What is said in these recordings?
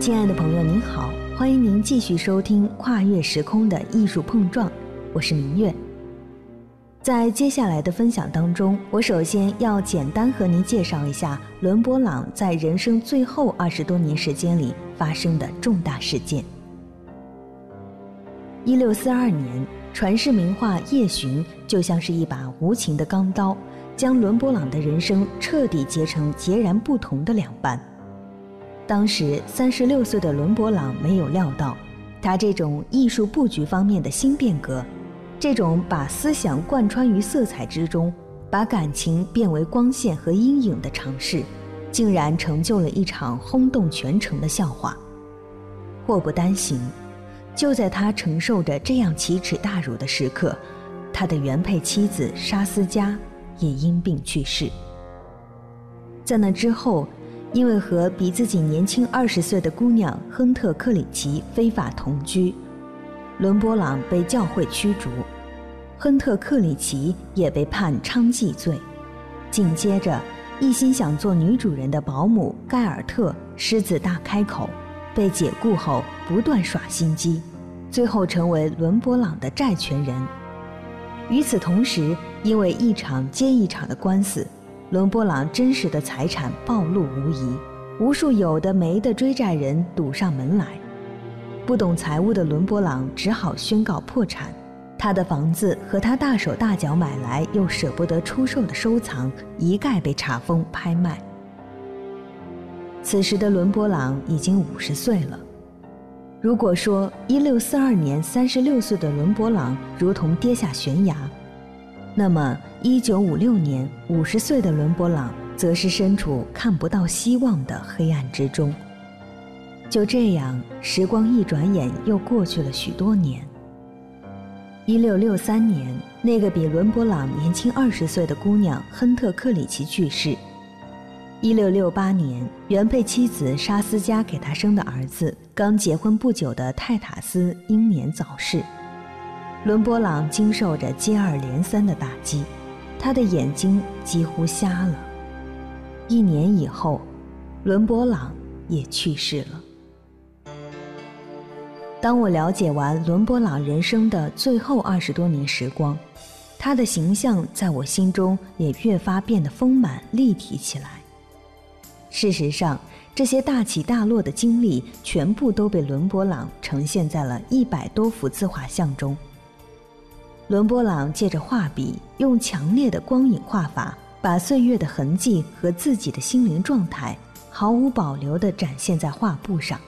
亲爱的朋友，您好，欢迎您继续收听《跨越时空的艺术碰撞》，我是明月。在接下来的分享当中，我首先要简单和您介绍一下伦勃朗在人生最后二十多年时间里发生的重大事件。一六四二年，传世名画《夜巡》就像是一把无情的钢刀，将伦勃朗的人生彻底截成截然不同的两半。当时三十六岁的伦勃朗没有料到，他这种艺术布局方面的新变革。这种把思想贯穿于色彩之中，把感情变为光线和阴影的尝试，竟然成就了一场轰动全城的笑话。祸不单行，就在他承受着这样奇耻大辱的时刻，他的原配妻子沙斯加也因病去世。在那之后，因为和比自己年轻二十岁的姑娘亨特克里奇非法同居。伦勃朗被教会驱逐，亨特克里奇也被判娼妓罪。紧接着，一心想做女主人的保姆盖尔特狮子大开口，被解雇后不断耍心机，最后成为伦勃朗的债权人。与此同时，因为一场接一场的官司，伦勃朗真实的财产暴露无遗，无数有的没的追债人堵上门来。不懂财务的伦勃朗只好宣告破产，他的房子和他大手大脚买来又舍不得出售的收藏，一概被查封拍卖。此时的伦勃朗已经五十岁了。如果说一六四二年三十六岁的伦勃朗如同跌下悬崖，那么一九五六年五十岁的伦勃朗则是身处看不到希望的黑暗之中。就这样，时光一转眼又过去了许多年。一六六三年，那个比伦勃朗年轻二十岁的姑娘亨特克里奇去世。一六六八年，原配妻子沙斯加给他生的儿子，刚结婚不久的泰塔斯英年早逝。伦勃朗经受着接二连三的打击，他的眼睛几乎瞎了。一年以后，伦勃朗也去世了。当我了解完伦勃朗人生的最后二十多年时光，他的形象在我心中也越发变得丰满立体起来。事实上，这些大起大落的经历全部都被伦勃朗呈现在了一百多幅自画像中。伦勃朗借着画笔，用强烈的光影画法，把岁月的痕迹和自己的心灵状态毫无保留地展现在画布上。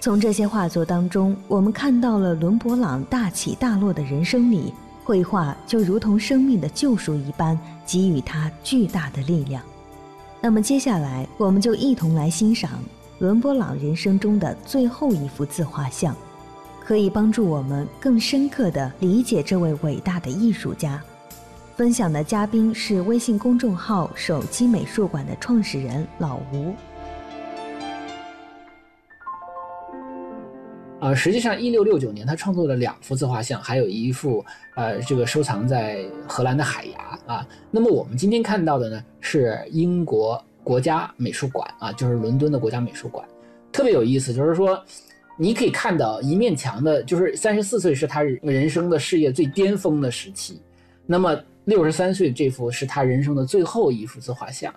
从这些画作当中，我们看到了伦勃朗大起大落的人生里，绘画就如同生命的救赎一般，给予他巨大的力量。那么接下来，我们就一同来欣赏伦勃朗人生中的最后一幅自画像，可以帮助我们更深刻地理解这位伟大的艺术家。分享的嘉宾是微信公众号“手机美术馆”的创始人老吴。呃，实际上，一六六九年他创作了两幅自画像，还有一幅呃，这个收藏在荷兰的海牙啊。那么我们今天看到的呢，是英国国家美术馆啊，就是伦敦的国家美术馆，特别有意思，就是说，你可以看到一面墙的，就是三十四岁是他人生的事业最巅峰的时期，那么六十三岁这幅是他人生的最后一幅自画像。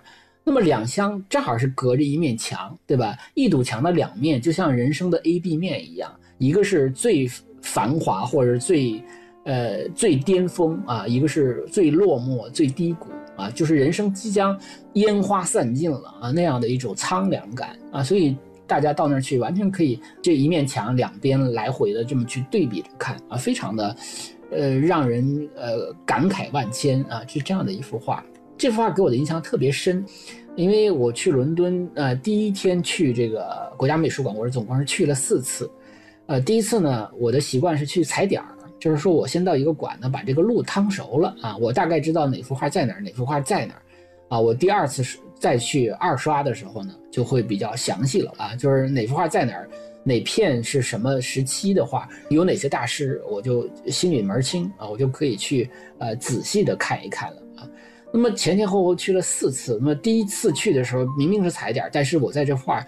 那么两相正好是隔着一面墙，对吧？一堵墙的两面就像人生的 A、B 面一样，一个是最繁华或者最，呃最巅峰啊，一个是最落寞、最低谷啊，就是人生即将烟花散尽了啊那样的一种苍凉感啊。所以大家到那儿去，完全可以这一面墙两边来回的这么去对比着看啊，非常的，呃让人呃感慨万千啊，是这样的一幅画。这幅画给我的印象特别深，因为我去伦敦，呃，第一天去这个国家美术馆，我是总共是去了四次，呃，第一次呢，我的习惯是去踩点儿，就是说我先到一个馆呢，把这个路趟熟了啊，我大概知道哪幅画在哪儿，哪幅画在哪儿，啊，我第二次是再去二刷的时候呢，就会比较详细了啊，就是哪幅画在哪儿，哪片是什么时期的画，有哪些大师，我就心里门清啊，我就可以去呃仔细的看一看了啊。那么前前后后去了四次。那么第一次去的时候，明明是踩点，但是我在这画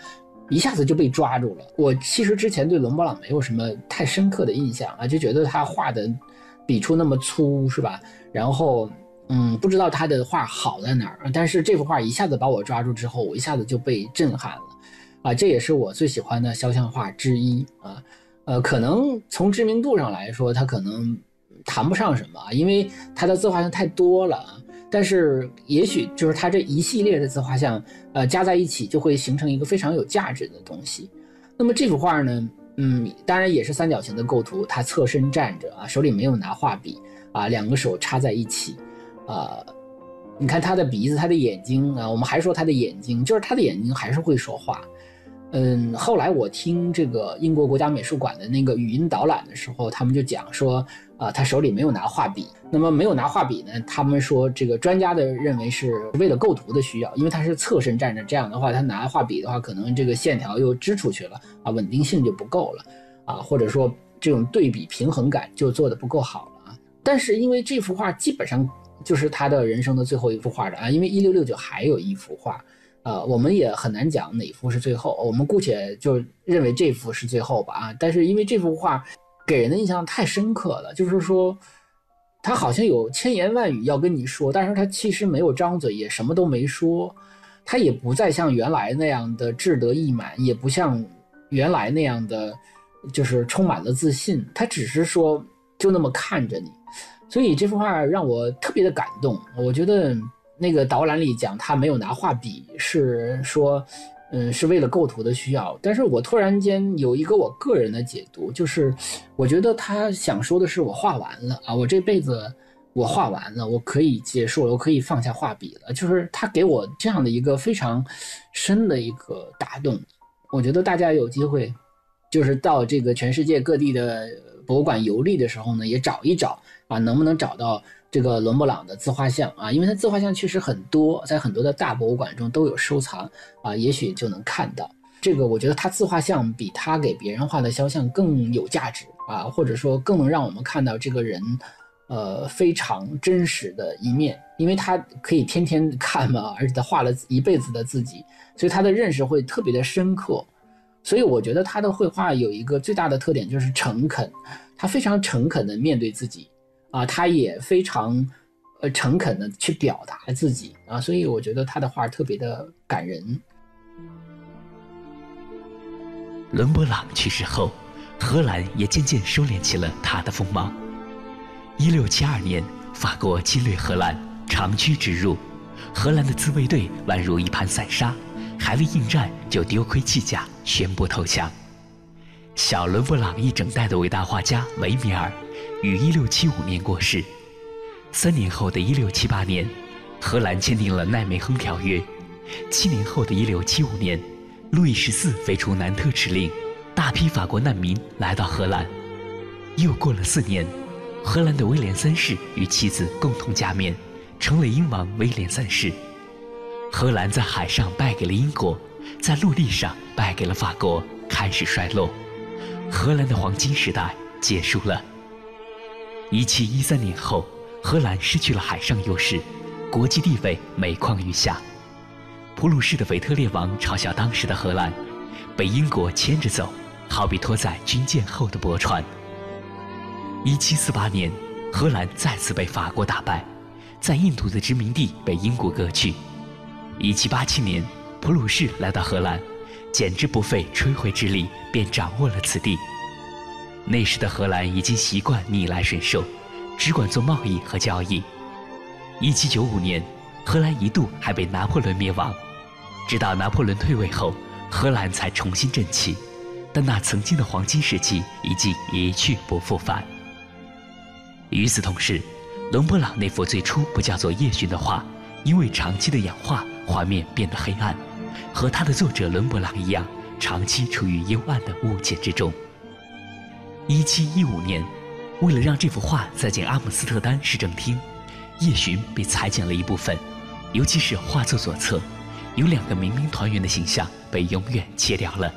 一下子就被抓住了。我其实之前对伦勃朗没有什么太深刻的印象啊，就觉得他画的笔触那么粗，是吧？然后，嗯，不知道他的画好在哪儿。但是这幅画一下子把我抓住之后，我一下子就被震撼了，啊，这也是我最喜欢的肖像画之一啊。呃，可能从知名度上来说，他可能谈不上什么，因为他的自画像太多了啊。但是也许就是他这一系列的自画像，呃，加在一起就会形成一个非常有价值的东西。那么这幅画呢，嗯，当然也是三角形的构图，他侧身站着啊，手里没有拿画笔啊，两个手插在一起，啊，你看他的鼻子，他的眼睛啊，我们还说他的眼睛，就是他的眼睛还是会说话。嗯，后来我听这个英国国家美术馆的那个语音导览的时候，他们就讲说，啊，他手里没有拿画笔。那么没有拿画笔呢？他们说这个专家的认为是为了构图的需要，因为他是侧身站着，这样的话他拿画笔的话，可能这个线条又支出去了啊，稳定性就不够了啊，或者说这种对比平衡感就做的不够好了啊。但是因为这幅画基本上就是他的人生的最后一幅画了啊，因为一六六九还有一幅画。呃，我们也很难讲哪幅是最后，我们姑且就认为这幅是最后吧啊！但是因为这幅画给人的印象太深刻了，就是说他好像有千言万语要跟你说，但是他其实没有张嘴，也什么都没说，他也不再像原来那样的志得意满，也不像原来那样的就是充满了自信，他只是说就那么看着你，所以这幅画让我特别的感动，我觉得。那个导览里讲他没有拿画笔，是说，嗯，是为了构图的需要。但是我突然间有一个我个人的解读，就是我觉得他想说的是我画完了啊，我这辈子我画完了，我可以结束了，我可以放下画笔了。就是他给我这样的一个非常深的一个打动。我觉得大家有机会，就是到这个全世界各地的博物馆游历的时候呢，也找一找啊，能不能找到。这个伦勃朗的自画像啊，因为他自画像确实很多，在很多的大博物馆中都有收藏啊，也许就能看到这个。我觉得他自画像比他给别人画的肖像更有价值啊，或者说更能让我们看到这个人，呃，非常真实的一面，因为他可以天天看嘛，而且他画了一辈子的自己，所以他的认识会特别的深刻。所以我觉得他的绘画有一个最大的特点就是诚恳，他非常诚恳的面对自己。啊，他也非常，呃，诚恳的去表达自己啊，所以我觉得他的画特别的感人。伦勃朗去世后，荷兰也渐渐收敛起了他的锋芒。一六七二年，法国侵略荷兰，长驱直入，荷兰的自卫队宛如一盘散沙，还未应战就丢盔弃甲，宣布投降。小伦勃朗一整代的伟大画家维米尔。于一六七五年过世。三年后的一六七八年，荷兰签订了奈梅亨条约。七年后的一六七五年，路易十四废除南特指令，大批法国难民来到荷兰。又过了四年，荷兰的威廉三世与妻子共同加冕，成了英王威廉三世。荷兰在海上败给了英国，在陆地上败给了法国，开始衰落。荷兰的黄金时代结束了。一七一三年后，荷兰失去了海上优势，国际地位每况愈下。普鲁士的腓特烈王嘲笑当时的荷兰，被英国牵着走，好比拖在军舰后的驳船。一七四八年，荷兰再次被法国打败，在印度的殖民地被英国割去。一七八七年，普鲁士来到荷兰，简直不费吹灰之力便掌握了此地。那时的荷兰已经习惯逆来顺受，只管做贸易和交易。一七九五年，荷兰一度还被拿破仑灭亡，直到拿破仑退位后，荷兰才重新振起。但那曾经的黄金时期已经一去不复返。与此同时，伦勃朗那幅最初不叫做《夜巡》的画，因为长期的氧化，画面变得黑暗，和他的作者伦勃朗一样，长期处于幽暗的误解之中。一七一五年，为了让这幅画再进阿姆斯特丹市政厅，《夜巡》被裁剪了一部分，尤其是画作左侧，有两个民兵团员的形象被永远切掉了。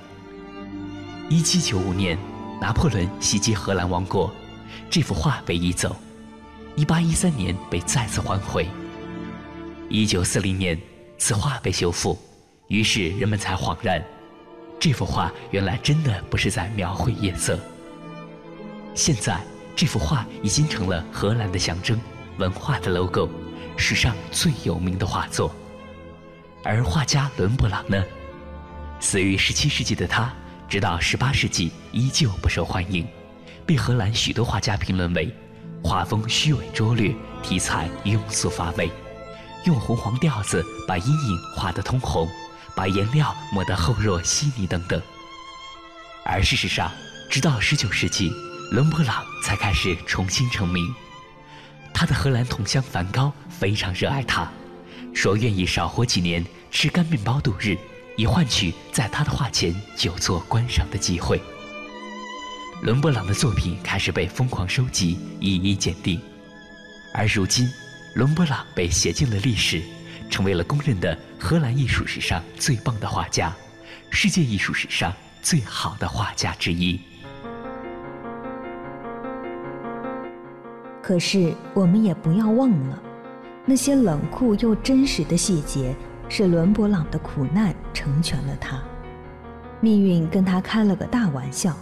一七九五年，拿破仑袭击荷兰王国，这幅画被移走。一八一三年被再次还回。一九四零年，此画被修复，于是人们才恍然，这幅画原来真的不是在描绘夜色。现在，这幅画已经成了荷兰的象征，文化的 logo，史上最有名的画作。而画家伦勃朗呢？死于17世纪的他，直到18世纪依旧不受欢迎，被荷兰许多画家评论为画风虚伪拙劣，题材庸俗乏味，用红黄调子把阴影画得通红。把颜料抹得厚若稀泥等等，而事实上，直到十九世纪，伦勃朗才开始重新成名。他的荷兰同乡梵高非常热爱他，说愿意少活几年，吃干面包度日，以换取在他的画前久坐观赏的机会。伦勃朗的作品开始被疯狂收集，一一鉴定，而如今，伦勃朗被写进了历史。成为了公认的荷兰艺术史上最棒的画家，世界艺术史上最好的画家之一。可是，我们也不要忘了，那些冷酷又真实的细节，是伦勃朗的苦难成全了他。命运跟他开了个大玩笑，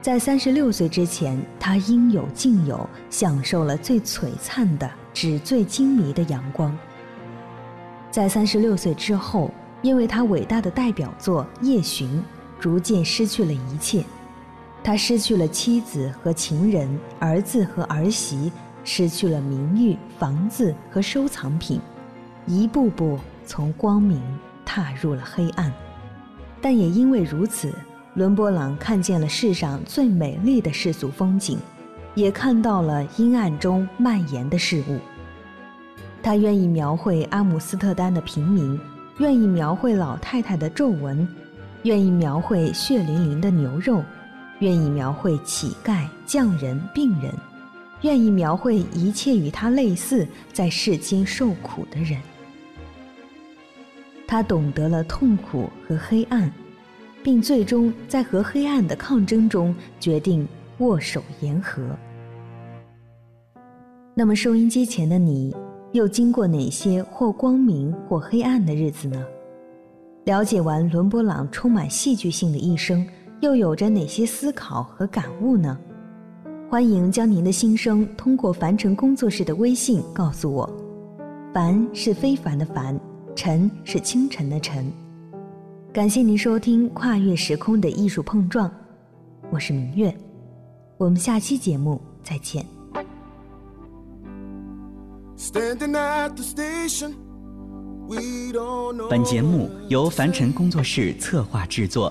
在三十六岁之前，他应有尽有，享受了最璀璨的、纸醉金迷的阳光。在三十六岁之后，因为他伟大的代表作《夜巡》，逐渐失去了一切。他失去了妻子和情人、儿子和儿媳，失去了名誉、房子和收藏品，一步步从光明踏入了黑暗。但也因为如此，伦勃朗看见了世上最美丽的世俗风景，也看到了阴暗中蔓延的事物。他愿意描绘阿姆斯特丹的平民，愿意描绘老太太的皱纹，愿意描绘血淋淋的牛肉，愿意描绘乞丐、匠人、病人，愿意描绘一切与他类似在世间受苦的人。他懂得了痛苦和黑暗，并最终在和黑暗的抗争中决定握手言和。那么，收音机前的你。又经过哪些或光明或黑暗的日子呢？了解完伦勃朗充满戏剧性的一生，又有着哪些思考和感悟呢？欢迎将您的心声通过凡尘工作室的微信告诉我。凡是非凡的凡，尘是清晨的晨。感谢您收听跨越时空的艺术碰撞，我是明月，我们下期节目再见。本节目由凡尘工作室策划制作，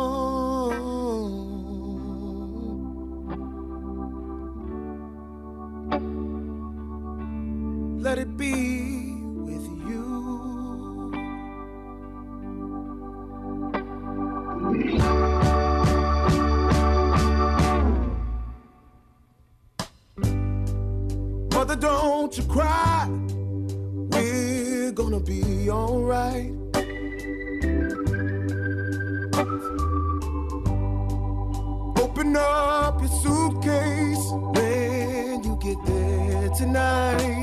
don't you cry. We're gonna be alright. Open up your suitcase when you get there tonight.